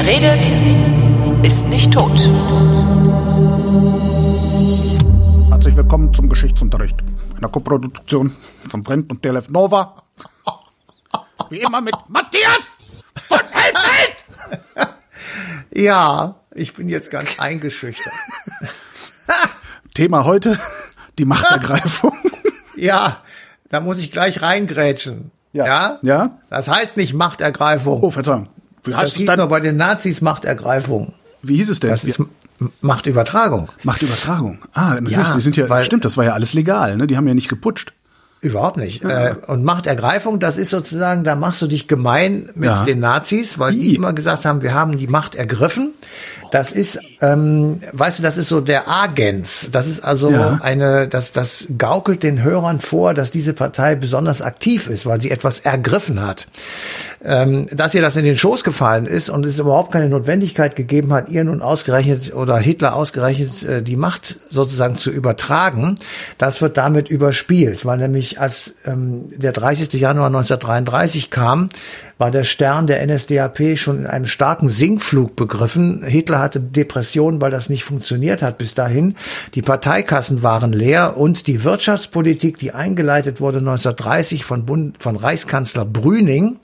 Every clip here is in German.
Wer redet, ist nicht tot. Herzlich willkommen zum Geschichtsunterricht. Einer Koproduktion von Fremd und DLF Nova. Wie immer mit Matthias von Helfeld! Ja, ich bin jetzt ganz eingeschüchtert. Thema heute, die Machtergreifung. Ja, da muss ich gleich reingrätschen. Ja. Ja? Ja? Das heißt nicht Machtergreifung. Oh, Verzeihung. Wie das heißt es hieß nur dann? bei den Nazis Machtergreifung. Wie hieß es denn? Das ist Machtübertragung. Machtübertragung. Ah, natürlich, Ja, die sind ja, weil- stimmt, das war ja alles legal, ne? Die haben ja nicht geputscht. Überhaupt nicht. Äh, und Machtergreifung, das ist sozusagen, da machst du dich gemein mit Ja. den Nazis, weil die immer gesagt haben, wir haben die Macht ergriffen. Das ist, ähm, weißt du, das ist so der Agens. Das ist also Ja. eine, das, das gaukelt den Hörern vor, dass diese Partei besonders aktiv ist, weil sie etwas ergriffen hat. Ähm, dass ihr das in den Schoß gefallen ist und es überhaupt keine Notwendigkeit gegeben hat, ihr nun ausgerechnet oder Hitler ausgerechnet äh, die Macht sozusagen zu übertragen, das wird damit überspielt, weil nämlich als ähm, der 30. Januar 1933 kam, war der Stern der NSDAP schon in einem starken Sinkflug begriffen. Hitler hatte Depressionen, weil das nicht funktioniert hat bis dahin. Die Parteikassen waren leer und die Wirtschaftspolitik, die eingeleitet wurde 1930 von, Bund, von Reichskanzler Brüning,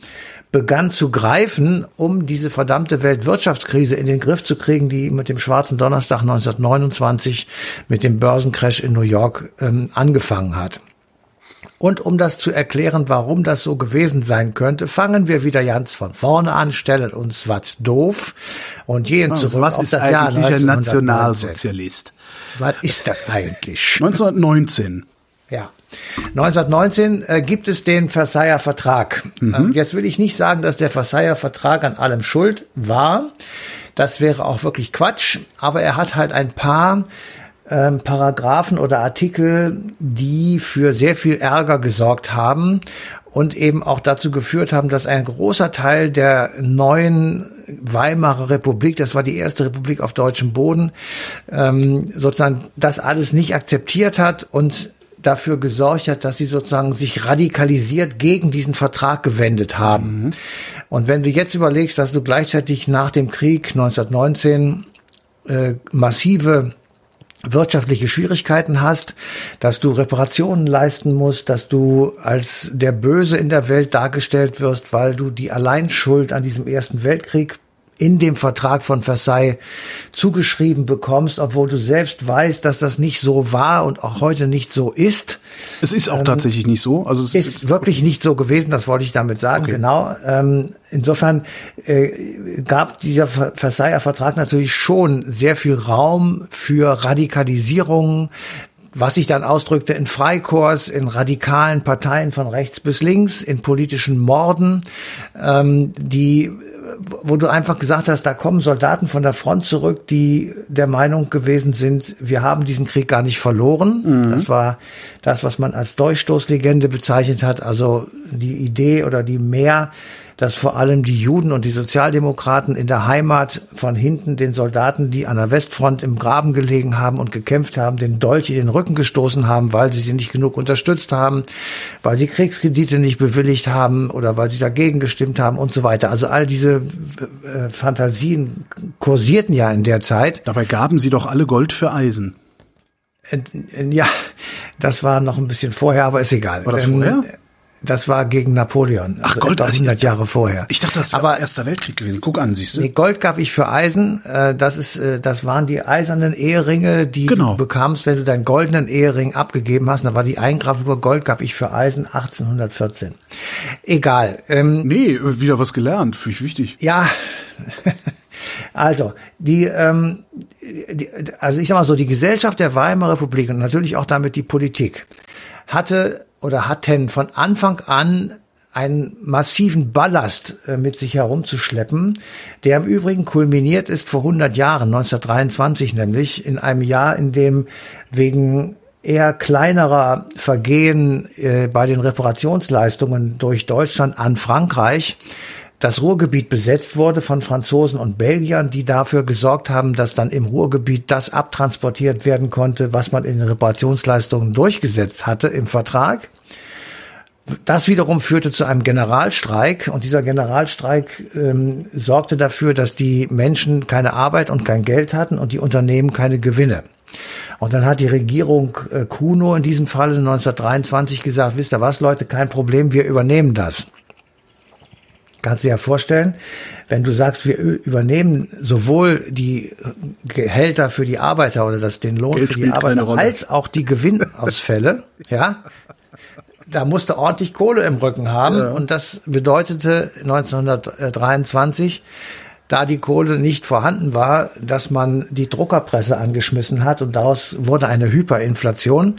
begann zu greifen, um diese verdammte Weltwirtschaftskrise in den Griff zu kriegen, die mit dem Schwarzen Donnerstag 1929 mit dem Börsencrash in New York ähm, angefangen hat. Und um das zu erklären, warum das so gewesen sein könnte, fangen wir wieder ganz von vorne an, stellen uns was doof und gehen zurück Also, was auf ist das Jahr eigentlich ein 1919. Nationalsozialist? Was ist das eigentlich? 1919. Ja. 1919 äh, gibt es den Versailler Vertrag. Ähm, jetzt will ich nicht sagen, dass der Versailler Vertrag an allem schuld war. Das wäre auch wirklich Quatsch. Aber er hat halt ein paar ähm, Paragraphen oder Artikel, die für sehr viel Ärger gesorgt haben und eben auch dazu geführt haben, dass ein großer Teil der neuen Weimarer Republik, das war die erste Republik auf deutschem Boden, ähm, sozusagen das alles nicht akzeptiert hat und dafür gesorgt hat, dass sie sozusagen sich radikalisiert gegen diesen Vertrag gewendet haben. Und wenn du jetzt überlegst, dass du gleichzeitig nach dem Krieg 1919 äh, massive wirtschaftliche Schwierigkeiten hast, dass du Reparationen leisten musst, dass du als der Böse in der Welt dargestellt wirst, weil du die Alleinschuld an diesem Ersten Weltkrieg in dem Vertrag von Versailles zugeschrieben bekommst, obwohl du selbst weißt, dass das nicht so war und auch heute nicht so ist. Es ist auch tatsächlich nicht so. Also es Ist wirklich nicht so gewesen, das wollte ich damit sagen, genau. Ähm, insofern äh, gab dieser Ver- Versailler Vertrag natürlich schon sehr viel Raum für Radikalisierung, was sich dann ausdrückte in Freikorps, in radikalen Parteien von rechts bis links, in politischen Morden, ähm, die, wo du einfach gesagt hast, da kommen Soldaten von der Front zurück, die der Meinung gewesen sind, wir haben diesen Krieg gar nicht verloren. Das war das, was man als Durchstoßlegende bezeichnet hat, also die Idee oder die Mehr, dass vor allem die Juden und die Sozialdemokraten in der Heimat von hinten den Soldaten, die an der Westfront im Graben gelegen haben und gekämpft haben, den Dolch in den Rücken gestoßen haben, weil sie sie nicht genug unterstützt haben, weil sie Kriegskredite nicht bewilligt haben oder weil sie dagegen gestimmt haben und so weiter. Also all diese äh, Fantasien kursierten ja in der Zeit. Dabei gaben sie doch alle Gold für Eisen. Äh, Ja, das war noch ein bisschen vorher, aber ist egal. Ähm, War das vorher? Das war gegen Napoleon. Ach, also Gold, also ich- 100 Jahre vorher. Ich dachte, das war Aber- Erster Weltkrieg gewesen. Guck an, siehst du? Nee, Gold gab ich für Eisen. Äh, Das ist, äh, das waren die eisernen Eheringe, die Genau. du bekamst, wenn du deinen goldenen Ehering abgegeben hast. Da war die Eingravur Gold gab ich für Eisen 1814. Egal. Ähm, Nee, wieder was gelernt. Finde ich wichtig. ja, also die, ähm, die, also ich sag mal so, die Gesellschaft der Weimarer Republik und natürlich auch damit die Politik hatte oder hatten von Anfang an einen massiven Ballast äh, mit sich herumzuschleppen, der im Übrigen kulminiert ist vor 100 Jahren, 1923 nämlich, in einem Jahr, in dem wegen eher kleinerer Vergehen äh, bei den Reparationsleistungen durch Deutschland an Frankreich das Ruhrgebiet besetzt wurde von Franzosen und Belgiern, die dafür gesorgt haben, dass dann im Ruhrgebiet das abtransportiert werden konnte, was man in den Reparationsleistungen durchgesetzt hatte im Vertrag. Das wiederum führte zu einem Generalstreik und dieser Generalstreik ähm, sorgte dafür, dass die Menschen keine Arbeit und kein Geld hatten und die Unternehmen keine Gewinne. Und dann hat die Regierung äh, Kuno in diesem Falle 1923 gesagt, wisst ihr was, Leute, kein Problem, wir übernehmen das. Kannst du dir ja vorstellen, wenn du sagst, wir übernehmen sowohl die Gehälter für die Arbeiter oder das, den Lohn Geld für die Arbeiter als auch die Gewinnausfälle, ja, da musste ordentlich Kohle im Rücken haben. Und das bedeutete 1923, da die Kohle nicht vorhanden war, dass man die Druckerpresse angeschmissen hat und daraus wurde eine Hyperinflation.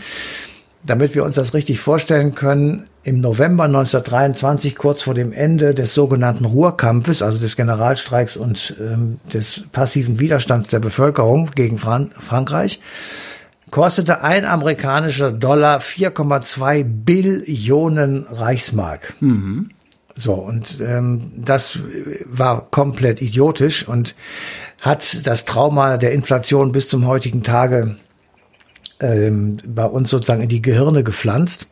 Damit wir uns das richtig vorstellen können, im November 1923, kurz vor dem Ende des sogenannten Ruhrkampfes, also des Generalstreiks und ähm, des passiven Widerstands der Bevölkerung gegen Fran Frankreich, kostete ein amerikanischer Dollar 4,2 Billionen Reichsmark. So, und ähm, das war komplett idiotisch und hat das Trauma der Inflation bis zum heutigen Tage ähm, bei uns sozusagen in die Gehirne gepflanzt.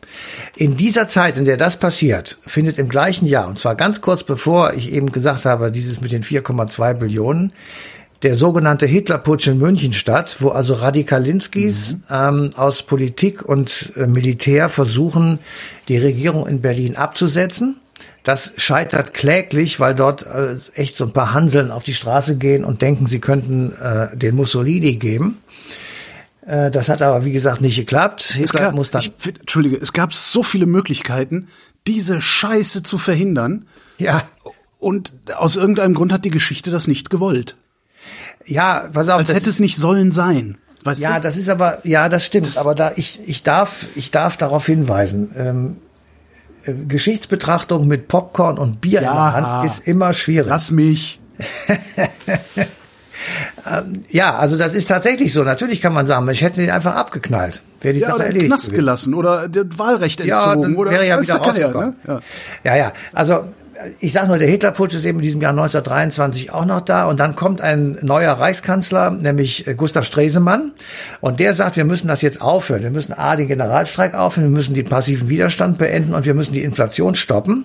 In dieser Zeit, in der das passiert, findet im gleichen Jahr, und zwar ganz kurz bevor ich eben gesagt habe, dieses mit den 4,2 Billionen, der sogenannte Hitlerputsch in München statt, wo also Radikalinskis ähm, aus Politik und äh, Militär versuchen, die Regierung in Berlin abzusetzen. Das scheitert kläglich, weil dort äh, echt so ein paar Hanseln auf die Straße gehen und denken, sie könnten äh, den Mussolini geben. Äh, das hat aber, wie gesagt, nicht geklappt. Es gab, muss dann. ich, Entschuldige, es gab so viele Möglichkeiten, diese Scheiße zu verhindern. ja, Und aus irgendeinem Grund hat die Geschichte das nicht gewollt. ja, pass auf. Als das hätte es nicht sollen sein. Weißt Ja, du? das ist aber, ja, das stimmt. aber da ich, ich darf, ich darf darauf hinweisen. Ähm, äh, Geschichtsbetrachtung mit Popcorn und Bier in Ja. der Hand ist immer schwierig. Lass mich. ja, also das ist tatsächlich so. Natürlich kann man sagen, ich hätte ihn einfach abgeknallt. Wäre die Ja, Sache oder erledigt. Knast gelassen oder das Wahlrecht Ja, entzogen. oder wäre ja wieder rausgekommen. ne? Ja, ja. ja. Also ich sage nur, der Hitlerputsch ist eben in diesem Jahr 1923 auch noch da und dann kommt ein neuer Reichskanzler, nämlich äh, Gustav Stresemann und der sagt, wir müssen das jetzt aufhören. Wir müssen A, den Generalstreik aufhören, wir müssen den passiven Widerstand beenden und wir müssen die Inflation stoppen.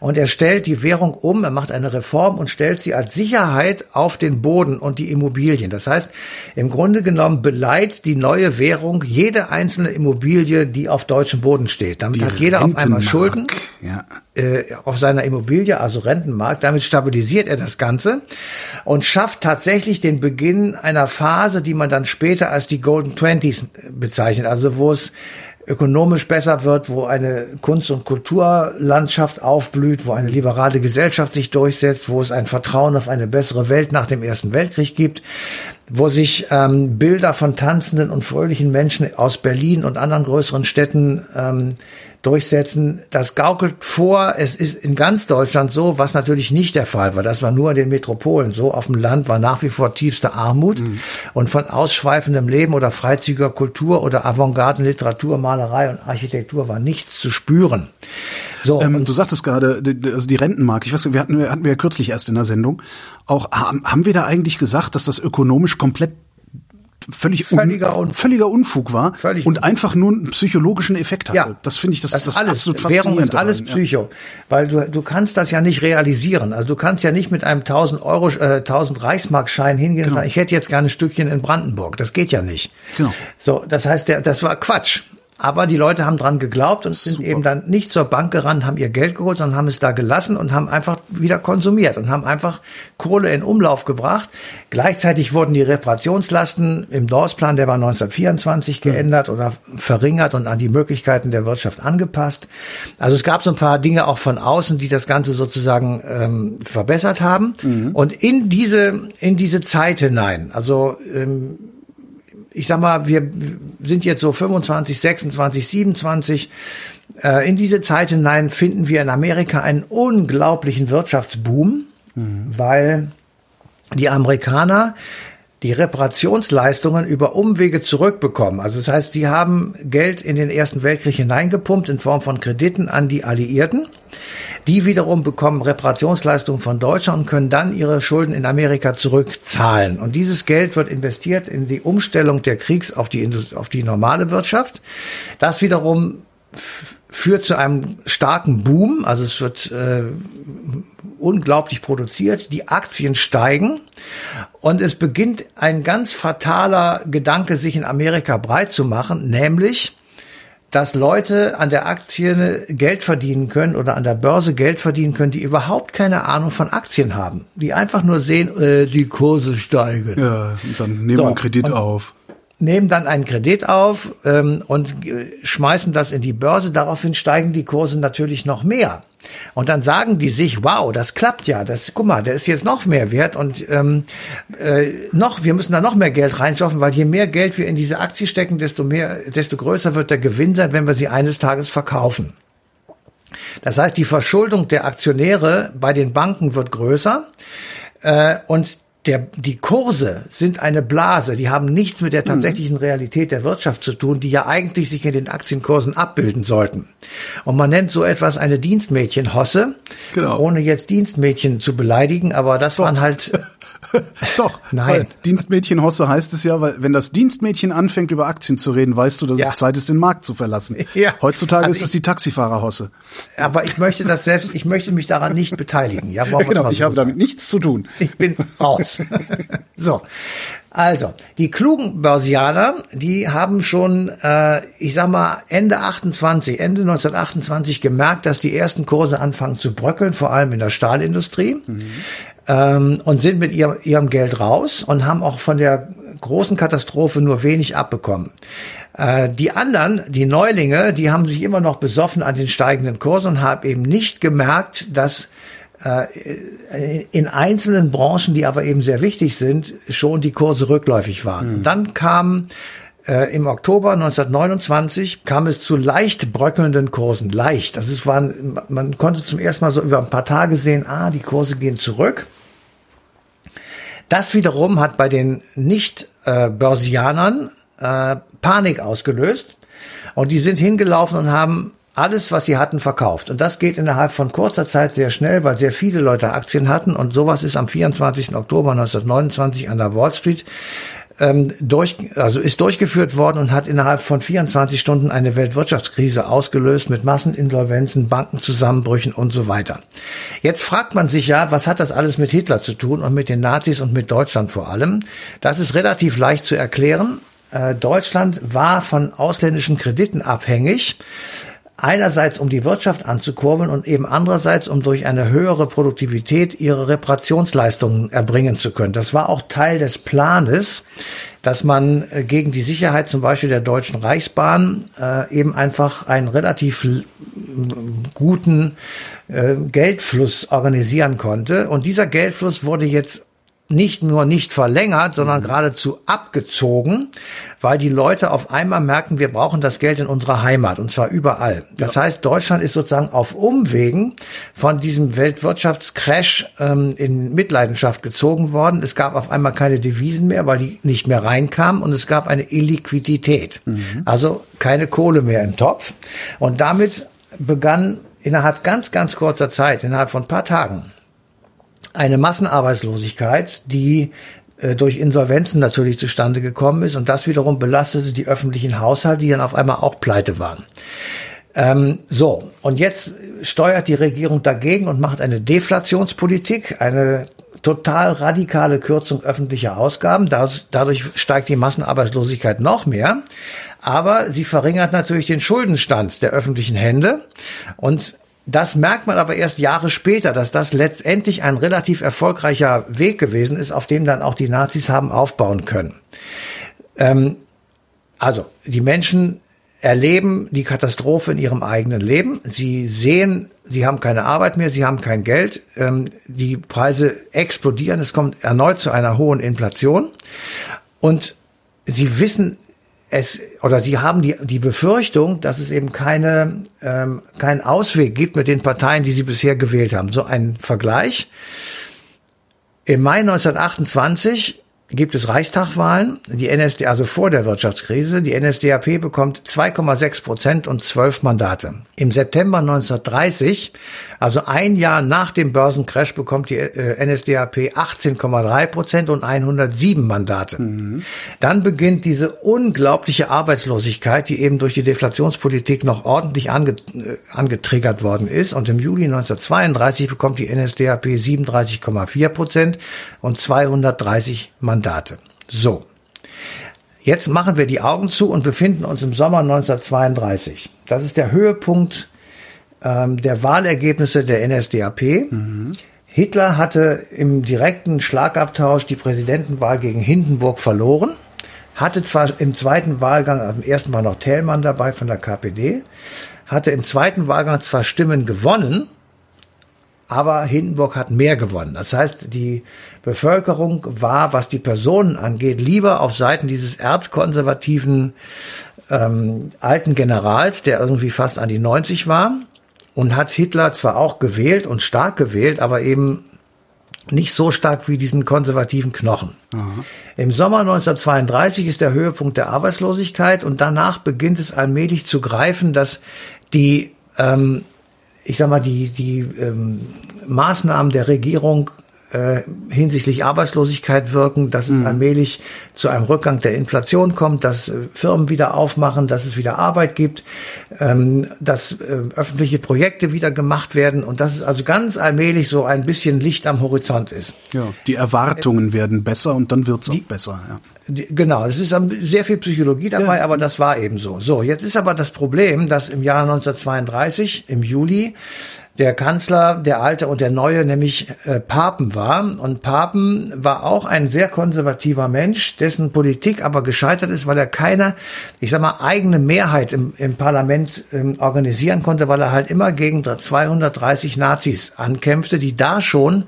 Und er stellt die Währung um, er macht eine Reform und stellt sie als Sicherheit auf den Boden und die Immobilien. Das heißt, im Grunde genommen beleiht die neue Währung jede einzelne Immobilie, die auf deutschem Boden steht. Damit hat jeder auf einmal Rentenmark. Schulden Ja. äh, auf seiner Immobilie, also Rentenmarkt. Damit stabilisiert er das Ganze und schafft tatsächlich den Beginn einer Phase, die man dann später als die Golden Twenties bezeichnet, also wo es ökonomisch besser wird, wo eine Kunst- und Kulturlandschaft aufblüht, wo eine liberale Gesellschaft sich durchsetzt, wo es ein Vertrauen auf eine bessere Welt nach dem Ersten Weltkrieg gibt, wo sich ähm, Bilder von tanzenden und fröhlichen Menschen aus Berlin und anderen größeren Städten ähm, durchsetzen. Das gaukelt vor, es ist in ganz Deutschland so, was natürlich nicht der Fall war. Das war nur in den Metropolen so. Auf dem Land war nach wie vor tiefste Armut und von ausschweifendem Leben oder freizügiger Kultur oder Avantgarden, Literatur, Malerei und Architektur war nichts zu spüren. So, Ähm, und du sagtest gerade, also die Rentenmark, ich weiß, nicht, wir hatten, hatten wir ja kürzlich erst in der Sendung, auch haben wir da eigentlich gesagt, dass das ökonomisch komplett völlig Völliger un, Unfug. völliger Unfug war Völlig und einfach nur einen psychologischen Effekt hatte. Ja, das finde ich das, das, ist alles. absolut Währung faszinierend ist alles daran, ja. Psycho, weil du du kannst das ja nicht realisieren. Also du kannst ja nicht mit einem 1000 Euro äh, 1000 Reichsmarkschein hingehen und sagen, ich hätte jetzt gerne ein Stückchen in Brandenburg. Das geht ja nicht. Genau. So, das heißt, der, das war Quatsch. Aber die Leute haben dran geglaubt und sind Super. eben dann nicht zur Bank gerannt, haben ihr Geld geholt, sondern haben es da gelassen und haben einfach wieder konsumiert und haben einfach Kohle in Umlauf gebracht. Gleichzeitig wurden die Reparationslasten im Dorfplan, der war 1924 geändert oder verringert und an die Möglichkeiten der Wirtschaft angepasst. Also es gab so ein paar Dinge auch von außen, die das Ganze sozusagen ähm, verbessert haben. Und in diese in diese Zeit hinein, also ähm, ich sag mal, wir sind jetzt so 25, 26, 27. Äh, in diese Zeit hinein finden wir in Amerika einen unglaublichen Wirtschaftsboom, weil die Amerikaner die Reparationsleistungen über Umwege zurückbekommen. Also das heißt, sie haben Geld in den Ersten Weltkrieg hineingepumpt in Form von Krediten an die Alliierten. Die wiederum bekommen Reparationsleistungen von Deutschland und können dann ihre Schulden in Amerika zurückzahlen. Und dieses Geld wird investiert in die Umstellung der Kriegs auf die, auf die normale Wirtschaft. Das wiederum führt zu einem starken Boom, also es wird äh, unglaublich produziert, die Aktien steigen. Und es beginnt ein ganz fataler Gedanke, sich in Amerika breit zu machen, nämlich dass Leute an der Aktie Geld verdienen können oder an der Börse Geld verdienen können, die überhaupt keine Ahnung von Aktien haben, die einfach nur sehen, äh, die Kurse steigen. Ja, und dann nehmen wir einen Kredit auf nehmen dann einen Kredit auf ähm, und schmeißen das in die Börse. Daraufhin steigen die Kurse natürlich noch mehr. Und dann sagen die sich, wow, das klappt ja, das, guck mal, der ist jetzt noch mehr wert und ähm, äh, noch, wir müssen da noch mehr Geld reinschaffen, weil je mehr Geld wir in diese Aktie stecken, desto mehr, desto größer wird der Gewinn sein, wenn wir sie eines Tages verkaufen. Das heißt, die Verschuldung der Aktionäre bei den Banken wird größer äh, und der, die Kurse sind eine Blase, die haben nichts mit der tatsächlichen Realität der Wirtschaft zu tun, die ja eigentlich sich in den Aktienkursen abbilden sollten. Und man nennt so etwas eine Dienstmädchenhosse, genau. ohne jetzt Dienstmädchen zu beleidigen, aber das waren halt Doch, nein. Dienstmädchen Hosse heißt es ja, weil wenn das Dienstmädchen anfängt über Aktien zu reden, weißt du, dass ja. es Zeit ist, den Markt zu verlassen. Ja. Heutzutage also ist es die Taxifahrer Hosse. Aber ich möchte das selbst, ich möchte mich daran nicht beteiligen. Ja, genau, ich habe damit nichts zu tun. Ich bin raus. so. Also, die klugen Börsianer, die haben schon, äh, ich sag mal, Ende 28, Ende 1928 gemerkt, dass die ersten Kurse anfangen zu bröckeln, vor allem in der Stahlindustrie. Mhm ähm, und sind mit ihrem, ihrem Geld raus und haben auch von der großen Katastrophe nur wenig abbekommen. Äh, die anderen, die Neulinge, die haben sich immer noch besoffen an den steigenden Kursen und haben eben nicht gemerkt, dass äh, in einzelnen Branchen, die aber eben sehr wichtig sind, schon die Kurse rückläufig waren. Mhm. Dann kam äh, im Oktober 1929 kam es zu leicht bröckelnden Kursen. Leicht. Also es waren, man konnte zum ersten Mal so über ein paar Tage sehen, ah, die Kurse gehen zurück. Das wiederum hat bei den Nicht-Börsianern äh, Panik ausgelöst. Und die sind hingelaufen und haben alles, was sie hatten, verkauft. Und das geht innerhalb von kurzer Zeit sehr schnell, weil sehr viele Leute Aktien hatten. Und sowas ist am 24. Oktober 1929 an der Wall Street ähm, durch, also ist durchgeführt worden und hat innerhalb von 24 Stunden eine Weltwirtschaftskrise ausgelöst mit Masseninsolvenzen, Bankenzusammenbrüchen und so weiter. Jetzt fragt man sich ja, was hat das alles mit Hitler zu tun und mit den Nazis und mit Deutschland vor allem? Das ist relativ leicht zu erklären. Äh, Deutschland war von ausländischen Krediten abhängig einerseits um die Wirtschaft anzukurbeln und eben andererseits um durch eine höhere Produktivität ihre Reparationsleistungen erbringen zu können. Das war auch Teil des Planes, dass man äh, gegen die Sicherheit zum Beispiel der Deutschen Reichsbahn äh, eben einfach einen relativ guten äh, Geldfluss organisieren konnte. Und dieser Geldfluss wurde jetzt nicht nur nicht verlängert, sondern mhm. geradezu abgezogen, weil die Leute auf einmal merken, wir brauchen das Geld in unserer Heimat und zwar überall. Das ja. heißt, Deutschland ist sozusagen auf Umwegen von diesem Weltwirtschaftscrash ähm, in Mitleidenschaft gezogen worden. Es gab auf einmal keine Devisen mehr, weil die nicht mehr reinkamen und es gab eine Illiquidität, mhm. also keine Kohle mehr im Topf. Und damit begann innerhalb ganz, ganz kurzer Zeit, innerhalb von ein paar Tagen, eine Massenarbeitslosigkeit, die äh, durch Insolvenzen natürlich zustande gekommen ist und das wiederum belastete die öffentlichen Haushalte, die dann auf einmal auch pleite waren. Ähm, so, und jetzt steuert die Regierung dagegen und macht eine Deflationspolitik, eine total radikale Kürzung öffentlicher Ausgaben. Dadurch steigt die Massenarbeitslosigkeit noch mehr. Aber sie verringert natürlich den Schuldenstand der öffentlichen Hände und das merkt man aber erst Jahre später, dass das letztendlich ein relativ erfolgreicher Weg gewesen ist, auf dem dann auch die Nazis haben aufbauen können. Ähm, also, die Menschen erleben die Katastrophe in ihrem eigenen Leben. Sie sehen, sie haben keine Arbeit mehr, sie haben kein Geld, ähm, die Preise explodieren, es kommt erneut zu einer hohen Inflation und sie wissen es oder sie haben die, die Befürchtung, dass es eben keine, ähm, keinen Ausweg gibt mit den Parteien, die sie bisher gewählt haben. So ein Vergleich. Im Mai 1928 gibt es Reichstagwahlen, die NSD, also vor der Wirtschaftskrise. Die NSDAP bekommt 2,6 Prozent und 12 Mandate. Im September 1930, also ein Jahr nach dem Börsencrash, bekommt die äh, NSDAP 18,3 Prozent und 107 Mandate. Mhm. Dann beginnt diese unglaubliche Arbeitslosigkeit, die eben durch die Deflationspolitik noch ordentlich ange, äh, angetriggert worden ist. Und im Juli 1932 bekommt die NSDAP 37,4 Prozent und 230 Mandate. So. Jetzt machen wir die Augen zu und befinden uns im Sommer 1932. Das ist der Höhepunkt ähm, der Wahlergebnisse der NSDAP. Mhm. Hitler hatte im direkten Schlagabtausch die Präsidentenwahl gegen Hindenburg verloren, hatte zwar im zweiten Wahlgang, also im ersten war noch Thälmann dabei von der KPD, hatte im zweiten Wahlgang zwar Stimmen gewonnen, aber Hindenburg hat mehr gewonnen. Das heißt, die Bevölkerung war, was die Personen angeht, lieber auf Seiten dieses erzkonservativen ähm, alten Generals, der irgendwie fast an die 90 war und hat Hitler zwar auch gewählt und stark gewählt, aber eben nicht so stark wie diesen konservativen Knochen. Aha. Im Sommer 1932 ist der Höhepunkt der Arbeitslosigkeit und danach beginnt es allmählich zu greifen, dass die ähm, ich sag mal, die, die ähm, Maßnahmen der Regierung äh, hinsichtlich Arbeitslosigkeit wirken, dass es mhm. allmählich zu einem Rückgang der Inflation kommt, dass äh, Firmen wieder aufmachen, dass es wieder Arbeit gibt, ähm, dass äh, öffentliche Projekte wieder gemacht werden und dass es also ganz allmählich so ein bisschen Licht am Horizont ist. Ja, die Erwartungen werden besser und dann wird's auch besser. Ja. Die, genau, es ist sehr viel Psychologie dabei, ja. aber das war eben so. So, jetzt ist aber das Problem, dass im Jahr 1932, im Juli, der Kanzler, der alte und der neue, nämlich äh, Papen war. Und Papen war auch ein sehr konservativer Mensch, dessen Politik aber gescheitert ist, weil er keine, ich sag mal, eigene Mehrheit im, im Parlament ähm, organisieren konnte, weil er halt immer gegen 230 Nazis ankämpfte, die da schon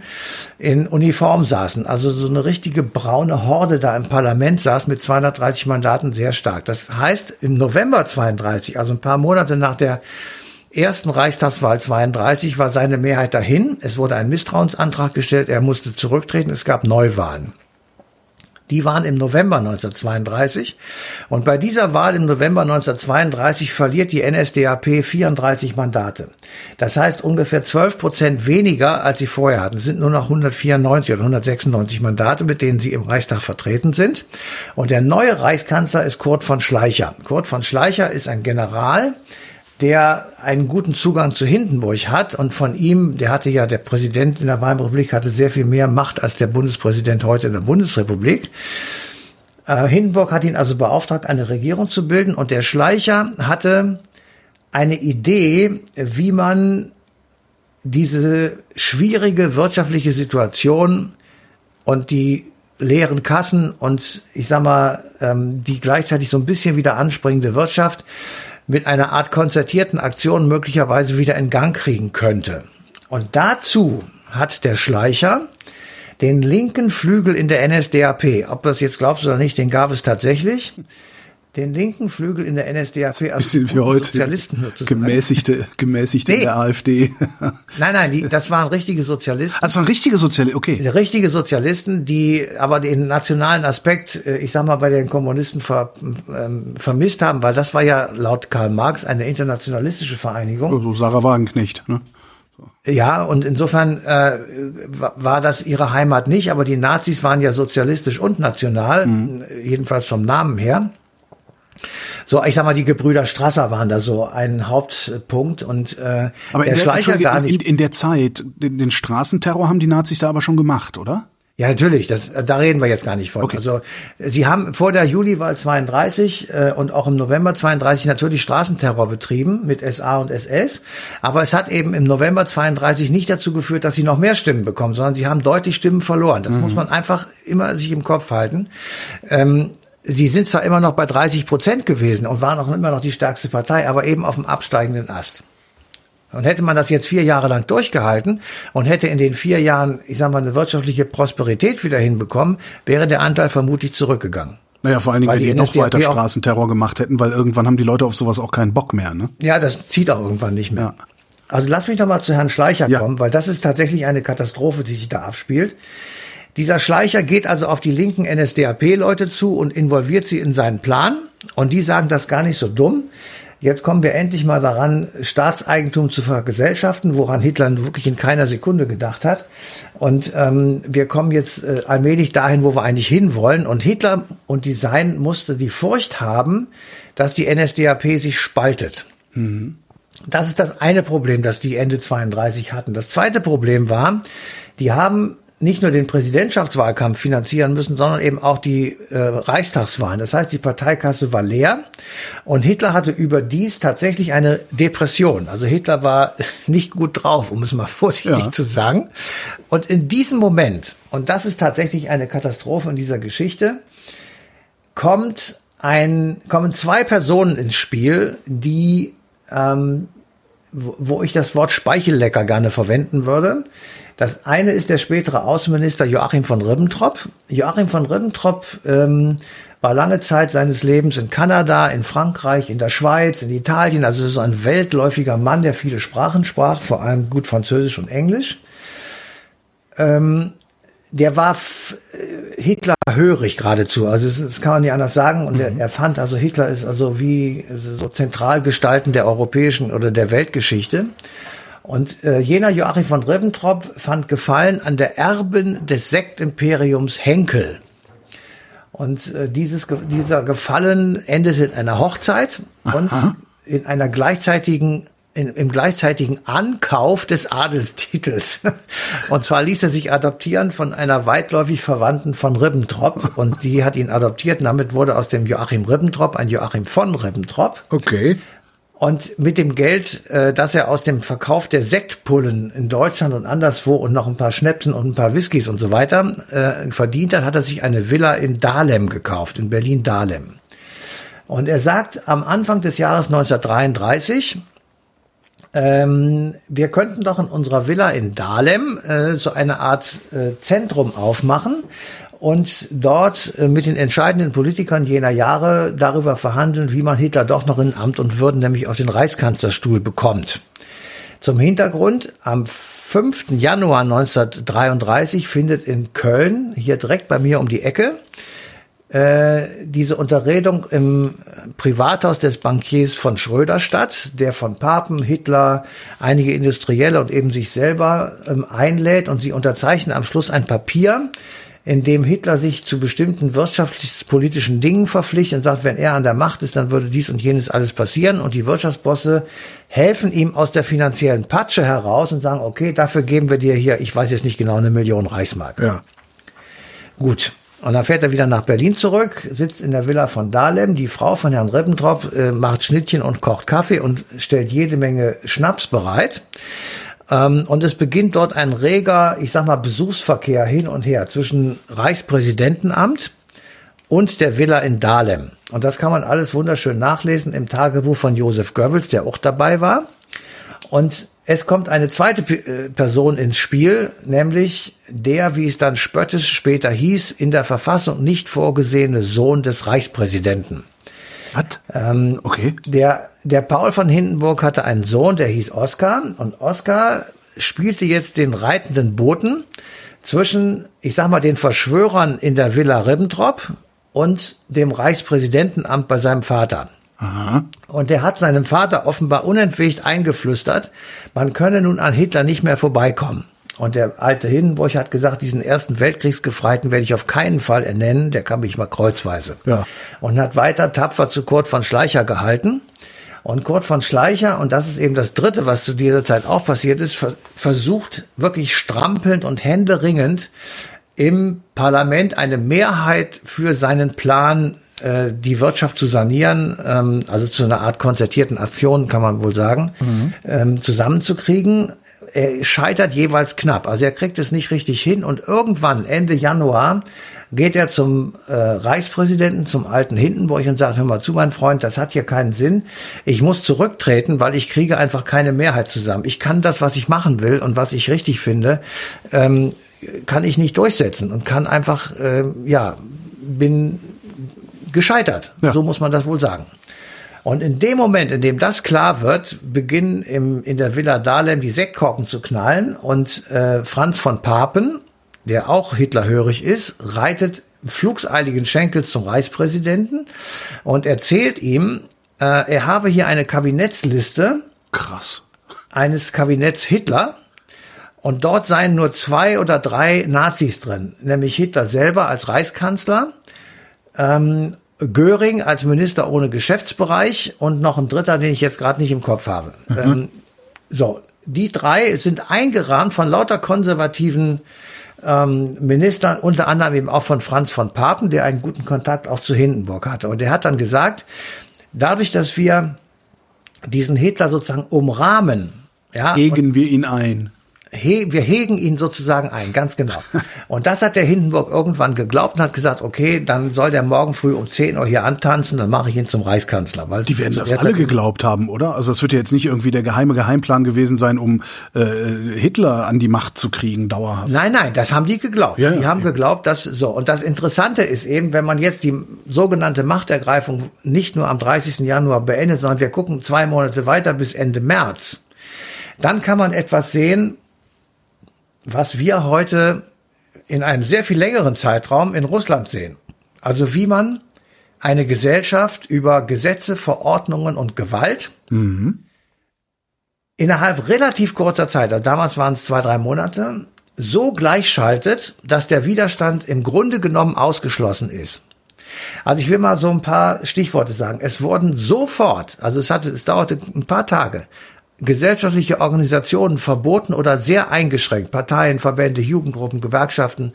in Uniform saßen. Also so eine richtige braune Horde da im Parlament saß mit 230 Mandaten sehr stark. Das heißt, im November 32, also ein paar Monate nach der ersten Reichstagswahl 32 war seine Mehrheit dahin. Es wurde ein Misstrauensantrag gestellt. Er musste zurücktreten. Es gab Neuwahlen. Die waren im November 1932. Und bei dieser Wahl im November 1932 verliert die NSDAP 34 Mandate. Das heißt ungefähr 12 Prozent weniger, als sie vorher hatten. Es sind nur noch 194 oder 196 Mandate, mit denen sie im Reichstag vertreten sind. Und der neue Reichskanzler ist Kurt von Schleicher. Kurt von Schleicher ist ein General, der einen guten Zugang zu Hindenburg hat und von ihm, der hatte ja, der Präsident in der Weimarer Republik hatte sehr viel mehr Macht als der Bundespräsident heute in der Bundesrepublik. Äh, Hindenburg hat ihn also beauftragt, eine Regierung zu bilden und der Schleicher hatte eine Idee, wie man diese schwierige wirtschaftliche Situation und die leeren Kassen und ich sag mal, ähm, die gleichzeitig so ein bisschen wieder anspringende Wirtschaft mit einer Art konzertierten Aktion möglicherweise wieder in Gang kriegen könnte. Und dazu hat der Schleicher den linken Flügel in der NSDAP, ob das jetzt glaubst oder nicht, den gab es tatsächlich den linken Flügel in der NSDAP als Bisschen wie heute Sozialisten gemäßigte, gemäßigte nee. in der AfD. nein, nein, die, das waren richtige Sozialisten. Das waren richtige Sozialisten, okay. Richtige Sozialisten, die aber den nationalen Aspekt, äh, ich sag mal, bei den Kommunisten ver, ähm, vermisst haben, weil das war ja laut Karl Marx eine internationalistische Vereinigung. So also Sarah Wagenknecht, ne? Ja, und insofern äh, war das ihre Heimat nicht, aber die Nazis waren ja sozialistisch und national, mhm. jedenfalls vom Namen her. So, ich sag mal, die Gebrüder Strasser waren da so ein Hauptpunkt und äh, aber der, der Schleicher gar nicht. In, in der Zeit, den, den Straßenterror haben die Nazis da aber schon gemacht, oder? Ja, natürlich, das, da reden wir jetzt gar nicht von. Okay. Also sie haben vor der Juliwahl 32 äh, und auch im November 32 natürlich Straßenterror betrieben mit SA und SS, aber es hat eben im November 32 nicht dazu geführt, dass sie noch mehr Stimmen bekommen, sondern sie haben deutlich Stimmen verloren. Das mhm. muss man einfach immer sich im Kopf halten. Ähm, Sie sind zwar immer noch bei 30 Prozent gewesen und waren auch immer noch die stärkste Partei, aber eben auf dem absteigenden Ast. Und hätte man das jetzt vier Jahre lang durchgehalten und hätte in den vier Jahren, ich sag mal, eine wirtschaftliche Prosperität wieder hinbekommen, wäre der Anteil vermutlich zurückgegangen. Naja, vor allen Dingen, weil die, die noch weiter Straßenterror gemacht hätten, weil irgendwann haben die Leute auf sowas auch keinen Bock mehr, ne? Ja, das zieht auch irgendwann nicht mehr. Ja. Also lass mich doch mal zu Herrn Schleicher ja. kommen, weil das ist tatsächlich eine Katastrophe, die sich da abspielt. Dieser Schleicher geht also auf die linken NSDAP-Leute zu und involviert sie in seinen Plan. Und die sagen das gar nicht so dumm. Jetzt kommen wir endlich mal daran, Staatseigentum zu vergesellschaften, woran Hitler wirklich in keiner Sekunde gedacht hat. Und ähm, wir kommen jetzt äh, allmählich dahin, wo wir eigentlich hinwollen. Und Hitler und Design musste die Furcht haben, dass die NSDAP sich spaltet. Mhm. Das ist das eine Problem, das die Ende 32 hatten. Das zweite Problem war, die haben nicht nur den Präsidentschaftswahlkampf finanzieren müssen, sondern eben auch die äh, Reichstagswahlen. Das heißt, die Parteikasse war leer und Hitler hatte überdies tatsächlich eine Depression. Also Hitler war nicht gut drauf, um es mal vorsichtig ja. zu sagen. Und in diesem Moment, und das ist tatsächlich eine Katastrophe in dieser Geschichte, kommt ein, kommen zwei Personen ins Spiel, die ähm, wo ich das Wort Speichellecker gerne verwenden würde. Das eine ist der spätere Außenminister Joachim von Ribbentrop. Joachim von Ribbentrop ähm, war lange Zeit seines Lebens in Kanada, in Frankreich, in der Schweiz, in Italien. Also so ein weltläufiger Mann, der viele Sprachen sprach, vor allem gut Französisch und Englisch. Ähm, der war äh, Hitler hörig geradezu. Also das, kann man nicht anders sagen. Und mhm. er, er, fand also Hitler ist also wie so Zentralgestalten der europäischen oder der Weltgeschichte. Und äh, jener Joachim von Ribbentrop fand Gefallen an der Erbin des Sektimperiums Henkel. Und äh, dieses, dieser Gefallen endet in einer Hochzeit Aha. und in einer gleichzeitigen in, im gleichzeitigen Ankauf des Adelstitels. Und zwar ließ er sich adoptieren von einer weitläufig Verwandten von Ribbentrop und die hat ihn adoptiert und damit wurde aus dem Joachim Ribbentrop ein Joachim von Ribbentrop. Okay. Und mit dem Geld, äh, das er aus dem Verkauf der Sektpullen in Deutschland und anderswo und noch ein paar Schnäpsen und ein paar Whiskys und so weiter äh, verdient hat, hat er sich eine Villa in Dahlem gekauft, in Berlin-Dahlem. Und er sagt am Anfang des Jahres 1933, ähm, wir könnten doch in unserer Villa in Dahlem äh, so eine Art äh, Zentrum aufmachen, und dort äh, mit den entscheidenden Politikern jener Jahre darüber verhandeln, wie man Hitler doch noch in Amt und Würden, nämlich auf den Reichskanzlerstuhl bekommt. Zum Hintergrund, am 5. Januar 1933 findet in Köln, hier direkt bei mir um die Ecke, äh, diese Unterredung im Privathaus des Bankiers von Schröder statt, der von Papen, Hitler, einige Industrielle und eben sich selber ähm, einlädt und sie unterzeichnen am Schluss ein Papier, in dem Hitler sich zu bestimmten wirtschaftspolitischen Dingen verpflichtet und sagt, wenn er an der Macht ist, dann würde dies und jenes alles passieren. Und die Wirtschaftsbosse helfen ihm aus der finanziellen Patsche heraus und sagen, okay, dafür geben wir dir hier, ich weiß jetzt nicht genau, eine Million Reichsmark. Ja. Gut. Und dann fährt er wieder nach Berlin zurück, sitzt in der Villa von Dahlem. Die Frau von Herrn Ribbentrop äh, macht Schnittchen und kocht Kaffee und stellt jede Menge Schnaps bereit. Ähm, und es beginnt dort ein reger, ich sag mal, Besuchsverkehr hin und her zwischen Reichspräsidentenamt und der Villa in Dahlem. Und das kann man alles wunderschön nachlesen im Tagebuch von Josef Goebbels, der auch dabei war. Und es kommt eine zweite äh, Person ins Spiel, nämlich der, wie es dann spöttisch später hieß, in der Verfassung nicht vorgesehene Sohn des Reichspräsidenten. Was? Ähm, okay. Der, der Paul von Hindenburg hatte einen Sohn, der hieß Oskar. Und Oskar spielte jetzt den reitenden Boten zwischen, ich sag mal, den Verschwörern in der Villa Ribbentrop und dem Reichspräsidentenamt bei seinem Vater. Aha. Und der hat seinem Vater offenbar unentwegt eingeflüstert, man könne nun an Hitler nicht mehr vorbeikommen. Und der alte Hindenburg hat gesagt, diesen ersten Weltkriegsgefreiten werde ich auf keinen Fall ernennen, der kann mich mal kreuzweise. Ja. Und hat weiter tapfer zu Kurt von Schleicher gehalten. Und Kurt von Schleicher, und das ist eben das Dritte, was zu dieser Zeit auch passiert ist, versucht wirklich strampelnd und händeringend im Parlament eine Mehrheit für seinen Plan, die Wirtschaft zu sanieren, ähm, also zu einer Art konzertierten Aktion, kann man wohl sagen, mhm. ähm, zusammenzukriegen er scheitert jeweils knapp. Also er kriegt es nicht richtig hin und irgendwann Ende Januar geht er zum äh, Reichspräsidenten, zum alten Hindenburg und sagt, hör mal zu, mein Freund, das hat hier keinen Sinn. Ich muss zurücktreten, weil ich kriege einfach keine Mehrheit zusammen. Ich kann das, was ich machen will und was ich richtig finde, ähm, kann ich nicht durchsetzen und kann einfach, äh, ja, bin gescheitert. Ja. So muss man das wohl sagen. Und in dem Moment, in dem das klar wird, beginnen im, in der Villa Dahlem die Sektkorken zu knallen und äh, Franz von Papen, der auch Hitlerhörig ist, reitet flugseiligen Schenkel zum Reichspräsidenten und erzählt ihm, äh, er habe hier eine Kabinettsliste. Krass. Eines Kabinetts Hitler. Und dort seien nur zwei oder drei Nazis drin, nämlich Hitler selber als Reichskanzler, ähm, Göring als Minister ohne Geschäftsbereich und noch ein dritter, den ich jetzt gerade nicht im Kopf habe. Mhm. Ähm, so, die drei sind eingerahmt von lauter konservativen ähm, Ministern, unter anderem eben auch von Franz von Papen, der einen guten Kontakt auch zu Hindenburg hatte. Und der hat dann gesagt, dadurch, dass wir diesen Hitler sozusagen umrahmen, ja, hegen wir ihn ein wir hegen ihn sozusagen ein, ganz genau. Und das hat der Hindenburg irgendwann geglaubt und hat gesagt, okay, dann soll der morgen früh um 10 Uhr hier antanzen, dann mache ich ihn zum Reichskanzler. Weil die werden das alle geglaubt haben, oder? Also es wird ja jetzt nicht irgendwie der geheime Geheimplan gewesen sein, um äh, Hitler an die Macht zu kriegen, dauerhaft. Nein, nein, das haben die geglaubt. Ja, die haben ja. geglaubt, dass so. Und das Interessante ist eben, wenn man jetzt die sogenannte Machtergreifung nicht nur am 30. Januar beendet, sondern wir gucken zwei Monate weiter bis Ende März, dann kann man etwas sehen, was wir heute in einem sehr viel längeren Zeitraum in Russland sehen. Also wie man eine Gesellschaft über Gesetze, Verordnungen und Gewalt mhm. innerhalb relativ kurzer Zeit, also damals waren es zwei, drei Monate, so gleichschaltet, dass der Widerstand im Grunde genommen ausgeschlossen ist. Also ich will mal so ein paar Stichworte sagen. Es wurden sofort, also es hatte, es dauerte ein paar Tage, gesellschaftliche Organisationen verboten oder sehr eingeschränkt, Parteien, Verbände, Jugendgruppen, Gewerkschaften,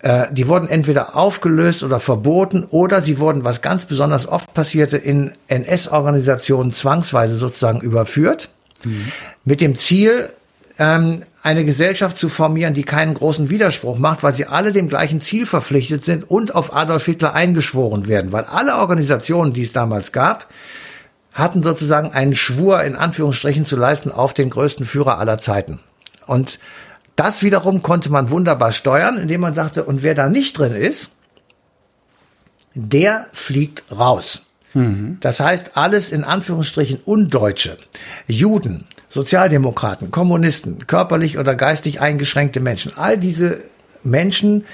äh, die wurden entweder aufgelöst oder verboten oder sie wurden, was ganz besonders oft passierte, in NS-Organisationen zwangsweise sozusagen überführt, mhm. mit dem Ziel, ähm, eine Gesellschaft zu formieren, die keinen großen Widerspruch macht, weil sie alle dem gleichen Ziel verpflichtet sind und auf Adolf Hitler eingeschworen werden, weil alle Organisationen, die es damals gab, hatten sozusagen einen Schwur in Anführungsstrichen zu leisten auf den größten Führer aller Zeiten. Und das wiederum konnte man wunderbar steuern, indem man sagte, und wer da nicht drin ist, der fliegt raus. Mhm. Das heißt, alles in Anführungsstrichen Undeutsche, Juden, Sozialdemokraten, Kommunisten, körperlich oder geistig eingeschränkte Menschen, all diese Menschen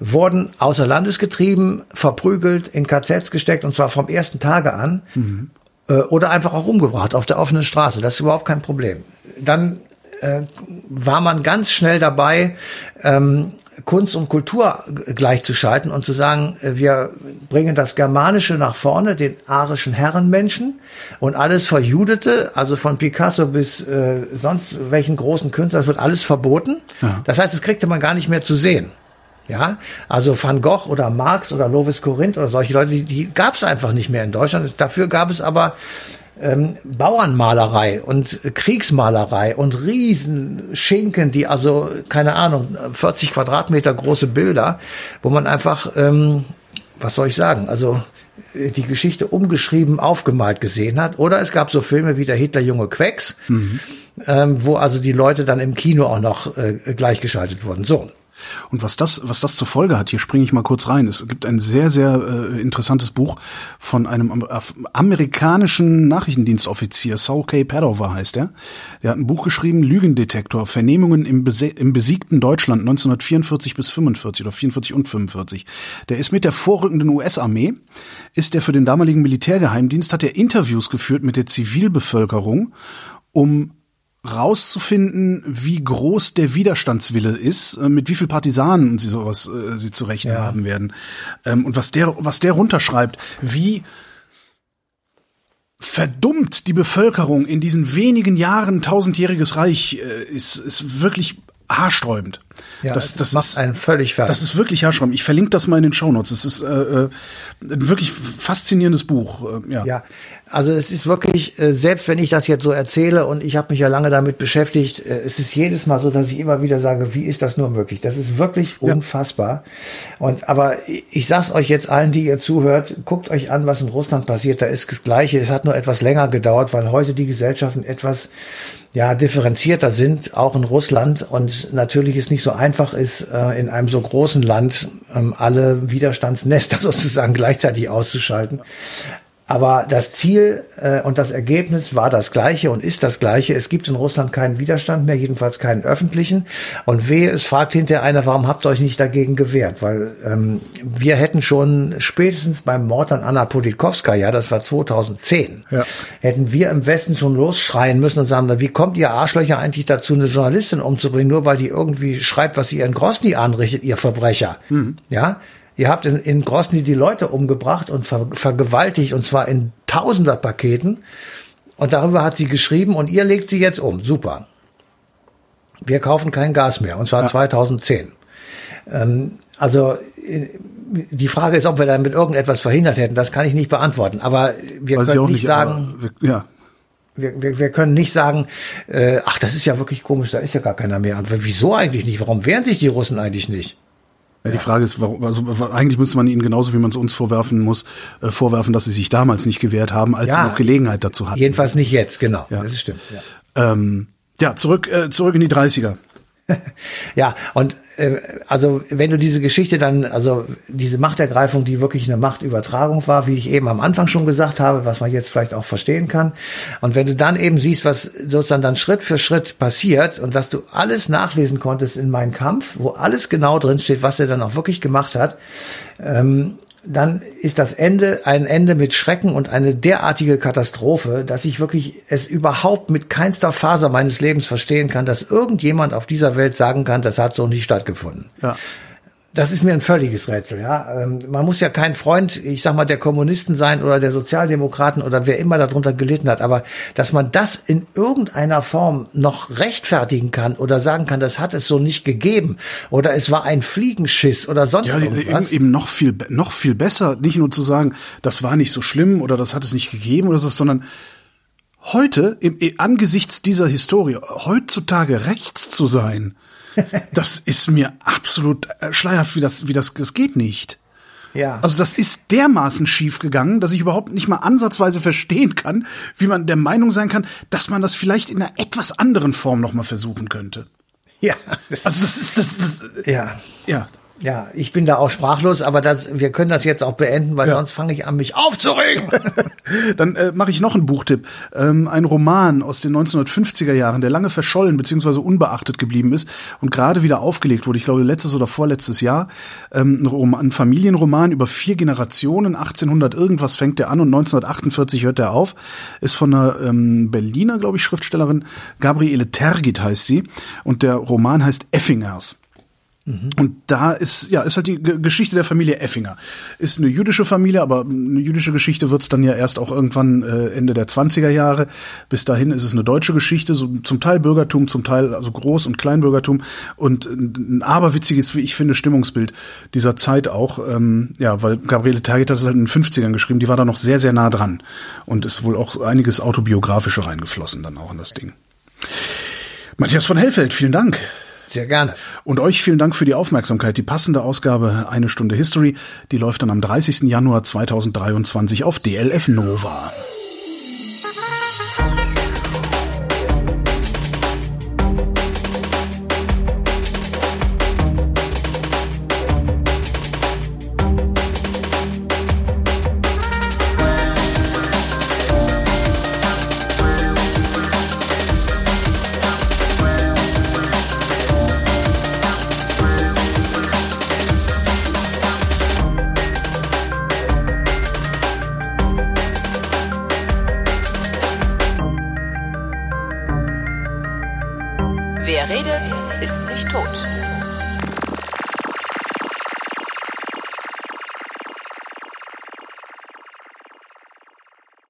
wurden außer Landes getrieben, verprügelt, in KZs gesteckt und zwar vom ersten Tage an. Mhm. Äh, oder einfach auch umgebracht auf der offenen Straße. Das ist überhaupt kein Problem. Dann äh, war man ganz schnell dabei, ähm, Kunst und Kultur gleichzuschalten und zu sagen, äh, wir bringen das Germanische nach vorne, den arischen Herrenmenschen und alles Verjudete, also von Picasso bis äh, sonst welchen großen Künstler, das wird alles verboten. Ja. Das heißt, es kriegte man gar nicht mehr zu sehen. Ja, also Van Gogh oder Marx oder Lovis Corinth oder solche Leute, die, die gab es einfach nicht mehr in Deutschland. Dafür gab es aber ähm, Bauernmalerei und Kriegsmalerei und Riesenschinken, die also, keine Ahnung, 40 Quadratmeter große Bilder, wo man einfach, ähm, was soll ich sagen, also äh, die Geschichte umgeschrieben, aufgemalt gesehen hat. Oder es gab so Filme wie der Hitlerjunge Quecks, mhm. ähm, wo also die Leute dann im Kino auch noch äh, gleichgeschaltet wurden. So. Und was das, was das zur Folge hat, hier springe ich mal kurz rein. Es gibt ein sehr, sehr äh, interessantes Buch von einem amerikanischen Nachrichtendienstoffizier, Saul K. Padover heißt er. Der hat ein Buch geschrieben, Lügendetektor, Vernehmungen im, im besiegten Deutschland 1944 bis 45 oder 44 und 45. Der ist mit der vorrückenden US-Armee, ist der für den damaligen Militärgeheimdienst, hat er Interviews geführt mit der Zivilbevölkerung, um rauszufinden, wie groß der Widerstandswille ist, äh, mit wie viel Partisanen sie sowas äh, sie zu rechnen ja. haben werden ähm, und was der was der runterschreibt, wie verdummt die Bevölkerung in diesen wenigen Jahren tausendjähriges Reich äh, ist ist wirklich haarsträubend. Ja, das, das macht ist, einen völlig fertig. Das ist wirklich haarsträubend. Ich verlinke das mal in den Shownotes. Es ist äh, äh, ein wirklich faszinierendes Buch. Äh, ja. ja, also es ist wirklich, äh, selbst wenn ich das jetzt so erzähle und ich habe mich ja lange damit beschäftigt, äh, es ist jedes Mal so, dass ich immer wieder sage, wie ist das nur möglich? Das ist wirklich unfassbar. Ja. Und aber ich sag's euch jetzt allen, die ihr zuhört, guckt euch an, was in Russland passiert. Da ist das Gleiche. Es hat nur etwas länger gedauert, weil heute die Gesellschaften etwas ja, differenzierter sind, auch in Russland. Und natürlich ist nicht so einfach ist, äh, in einem so großen Land ähm, alle Widerstandsnester sozusagen gleichzeitig auszuschalten. Aber das Ziel äh, und das Ergebnis war das gleiche und ist das gleiche. Es gibt in Russland keinen Widerstand mehr, jedenfalls keinen öffentlichen. Und wehe, es fragt hinterher einer, warum habt ihr euch nicht dagegen gewehrt? Weil ähm, wir hätten schon spätestens beim Mord an Anna Politkovskaya, das war 2010, Ja. hätten wir im Westen schon losschreien müssen und sagen, wie kommt ihr Arschlöcher eigentlich dazu, eine Journalistin umzubringen, nur weil die irgendwie schreibt, was ihr in Grosny anrichtet, ihr Verbrecher? Ja? Ihr habt in, in Grosny die Leute umgebracht und ver, vergewaltigt und zwar in Tausenderpaketen. Und darüber hat sie geschrieben und ihr legt sie jetzt um. Super. Wir kaufen kein Gas mehr und zwar 2010. Ähm, also äh, die Frage ist, ob wir damit irgendetwas verhindert hätten. Das kann ich nicht beantworten. Aber wir Weiß können nicht, nicht, sagen, aber wir, ja. wir, wir, wir können nicht sagen, äh, ach, das ist ja wirklich komisch, da ist ja gar keiner mehr. Und wieso eigentlich nicht? Warum wehren sich die Russen eigentlich nicht? Ja, die Frage ist, warum, also, eigentlich müsste man ihnen genauso wie man es uns vorwerfen muss, äh, vorwerfen, dass sie sich damals nicht gewehrt haben, als Ja. sie noch Gelegenheit dazu hatten. Jedenfalls nicht jetzt, genau. Ja. Das stimmt. Ja. Ähm, ja, zurück, äh, zurück in die 30er. Ja, und äh, also wenn du diese Geschichte dann, also diese Machtergreifung, die wirklich eine Machtübertragung war, wie ich eben am Anfang schon gesagt habe, was man jetzt vielleicht auch verstehen kann, und wenn du dann eben siehst, was sozusagen dann Schritt für Schritt passiert und dass du alles nachlesen konntest in meinem Kampf, wo alles genau drin steht, was er dann auch wirklich gemacht hat, ähm, dann ist das Ende ein Ende mit Schrecken und eine derartige Katastrophe, dass ich wirklich es überhaupt mit keinster Faser meines Lebens verstehen kann, dass irgendjemand auf dieser Welt sagen kann, das hat so nicht stattgefunden. Ja. Das ist mir ein völliges Rätsel, ja. Ähm, Man muss ja kein Freund, ich sag mal, der Kommunisten sein oder der Sozialdemokraten oder wer immer darunter gelitten hat, aber dass man das in irgendeiner Form noch rechtfertigen kann oder sagen kann, das hat es so nicht gegeben oder es war ein Fliegenschiss oder sonst Ja, eben, irgendwas. eben noch viel, noch viel besser, nicht nur zu sagen, das war nicht so schlimm oder das hat es nicht gegeben oder so, sondern heute, im, angesichts dieser Historie, heutzutage rechts zu sein, das ist mir absolut äh, schleierhaft, wie das, wie das, das geht nicht. Ja. Also das ist dermaßen schief gegangen, dass ich überhaupt nicht mal ansatzweise verstehen kann, wie man der Meinung sein kann, dass man das vielleicht in einer etwas anderen Form noch mal versuchen könnte. ja. Das, Also das ist das, das ja. ja. Ja, ich bin da auch sprachlos, aber das, wir können das jetzt auch beenden, weil Ja. sonst fange ich an, mich aufzuregen. Dann äh, mache ich noch einen Buchtipp. Ähm, ein Roman aus den 1950er Jahren, der lange verschollen bzw. unbeachtet geblieben ist und gerade wieder aufgelegt wurde. Ich glaube, letztes oder vorletztes Jahr. Ähm, ein, Roman, ein Familienroman über vier Generationen. 1800 irgendwas fängt der an und 1948 hört er auf. Ist von einer ähm, Berliner, glaube ich, Schriftstellerin. Gabriele Tergit heißt sie. Und der Roman heißt Effingers. Und da ist, ja, ist halt die Geschichte der Familie Effinger. Ist eine jüdische Familie, aber eine jüdische Geschichte wird's dann ja erst auch irgendwann äh, Ende der 20er Jahre. Bis dahin ist es eine deutsche Geschichte, so zum Teil Bürgertum, zum Teil also Groß- und Kleinbürgertum und ein aberwitziges, wie ich finde, Stimmungsbild dieser Zeit auch. Ähm, ja, weil Gabriele Tergit hat es halt in den 50ern geschrieben, die war da noch sehr, sehr nah dran. Und ist wohl auch einiges Autobiografische reingeflossen dann auch in das Ding. Matthias von Hellfeld, vielen Dank. Sehr gerne. Und euch vielen Dank für die Aufmerksamkeit. Die passende Ausgabe Eine Stunde History, die läuft dann am 30. Januar 2023 auf DLF Nova.